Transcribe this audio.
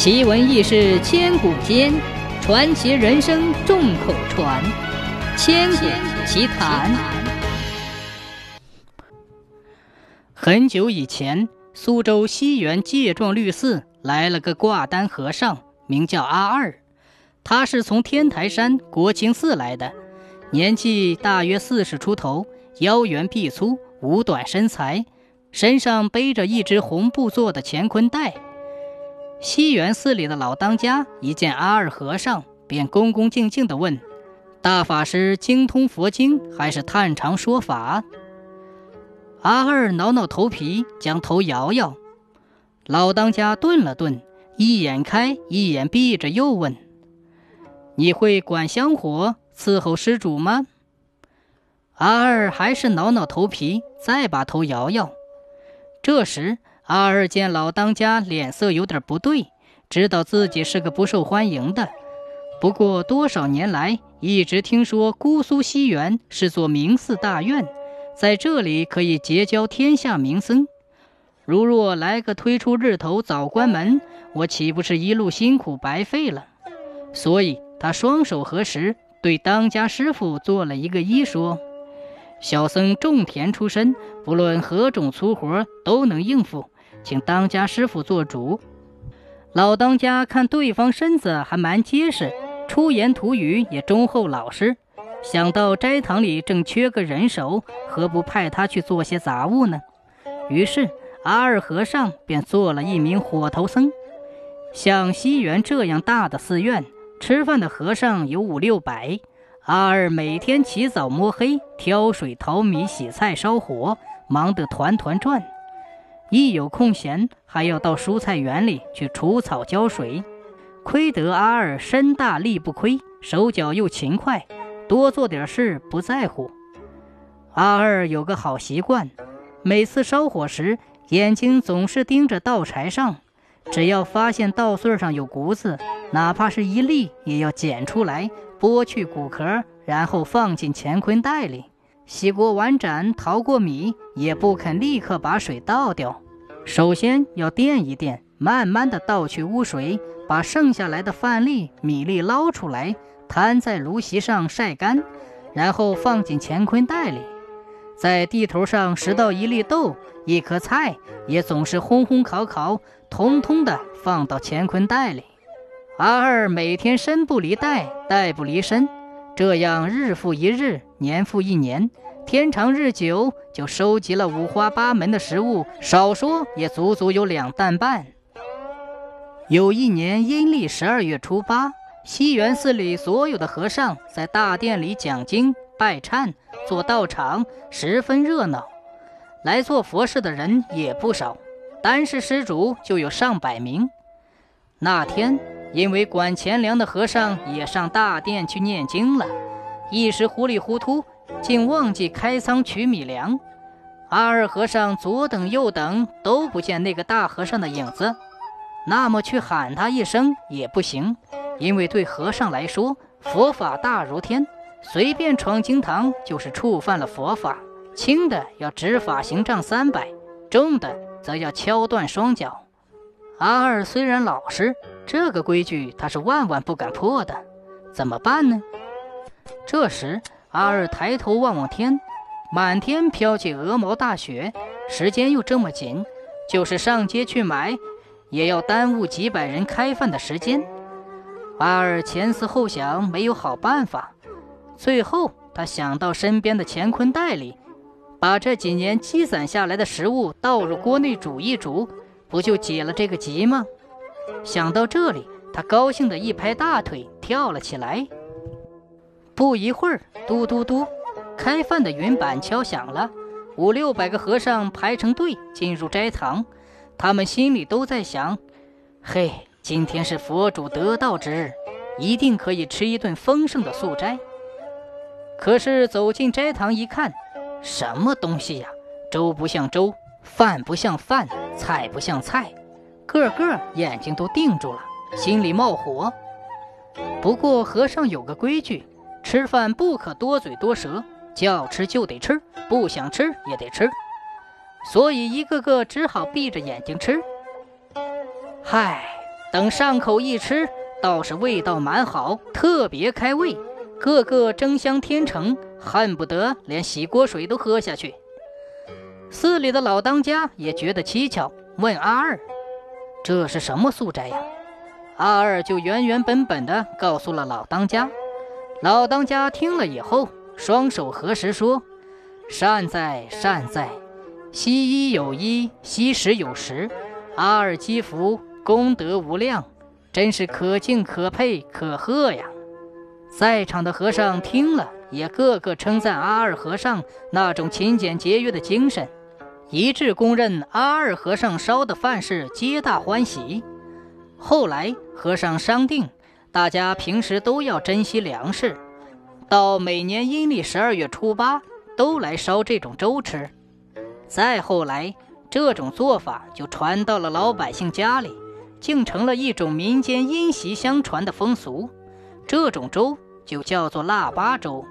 奇闻异事千古间，传奇人生众口传。千古奇谈。很久以前，苏州西园戒幢律寺来了个挂单和尚，名叫阿二。他是从天台山国清寺来的，年纪大约四十出头，腰圆臂粗，五短身材，身上背着一只红布做的乾坤袋。西园寺里的老当家一见阿二和尚，便恭恭敬敬地问：“大法师精通佛经，还是探长说法？”阿二挠挠头皮，将头摇摇。老当家顿了顿，一眼开，一眼闭着，又问：“你会管香火，伺候施主吗？”阿二还是挠挠头皮，再把头摇摇。这时，阿二见老当家脸色有点不对，知道自己是个不受欢迎的。不过多少年来一直听说姑苏西园是座名寺大院，在这里可以结交天下名僧。如若来个推出日头早关门，我岂不是一路辛苦白费了？所以他双手合十，对当家师傅做了一个揖，说。小僧种田出身，不论何种粗活都能应付，请当家师傅做主。老当家看对方身子还蛮结实，出言吐语也忠厚老实，想到斋堂里正缺个人手，何不派他去做些杂物呢？于是阿二和尚便做了一名火头僧。像西园这样大的寺院，吃饭的和尚有五六百。阿二每天起早摸黑，挑水、淘米、洗菜、烧火，忙得团团转。一有空闲，还要到蔬菜园里去除草、浇水。亏得阿二身大力不亏，手脚又勤快，多做点事不在乎。阿二有个好习惯，每次烧火时，眼睛总是盯着稻柴上，只要发现稻穗上有谷子，哪怕是一粒，也要捡出来。剥去谷壳，然后放进乾坤袋里。洗过碗盏，淘过米，也不肯立刻把水倒掉。首先要垫一垫，慢慢的倒去污水，把剩下来的饭粒、米粒捞出来，摊在炉席上晒干，然后放进乾坤袋里。在地头上拾到一粒豆、一颗菜，也总是烘烘烤烤，通通的放到乾坤袋里。阿二每天身不离袋，袋不离身，这样日复一日，年复一年，天长日久，就收集了五花八门的食物，少说也足足有两担半。有一年阴历十二月初八，西园寺里所有的和尚在大殿里讲经、拜忏、做道场，十分热闹。来做佛事的人也不少，单是施主就有上百名。那天。因为管钱粮的和尚也上大殿去念经了，一时糊里糊涂，竟忘记开仓取米粮。阿二和尚左等右等都不见那个大和尚的影子，那么去喊他一声也不行，因为对和尚来说，佛法大如天，随便闯经堂就是触犯了佛法，轻的要执法行杖三百，重的则要敲断双脚。阿二虽然老实。这个规矩他是万万不敢破的，怎么办呢？这时，阿二抬头望望天，满天飘起鹅毛大雪，时间又这么紧，就是上街去买，也要耽误几百人开饭的时间。阿二前思后想，没有好办法。最后，他想到身边的乾坤袋里，把这几年积攒下来的食物倒入锅内煮一煮，不就解了这个急吗？想到这里，他高兴地一拍大腿，跳了起来。不一会儿，嘟嘟嘟，开饭的云板敲响了。五六百个和尚排成队进入斋堂，他们心里都在想：嘿，今天是佛主得道之日，一定可以吃一顿丰盛的素斋。可是走进斋堂一看，什么东西呀？粥不像粥，饭不像饭，菜不像菜。个个眼睛都定住了，心里冒火。不过和尚有个规矩，吃饭不可多嘴多舌，叫吃就得吃，不想吃也得吃。所以一个个只好闭着眼睛吃。嗨，等上口一吃，倒是味道蛮好，特别开胃，个个争相天成，恨不得连洗锅水都喝下去。寺里的老当家也觉得蹊跷，问阿二：“这是什么素斋呀？”阿二就原原本本的告诉了老当家。老当家听了以后，双手合十说：“善哉善哉，西医有医，西食有食，阿二积福，功德无量，真是可敬可佩可贺呀！”在场的和尚听了，也个个称赞阿二和尚那种勤俭节约的精神。一致公认阿二和尚烧的饭是皆大欢喜。后来和尚商定，大家平时都要珍惜粮食，到每年阴历十二月初八都来烧这种粥吃。再后来，这种做法就传到了老百姓家里，竟成了一种民间因袭相传的风俗。这种粥就叫做腊八粥。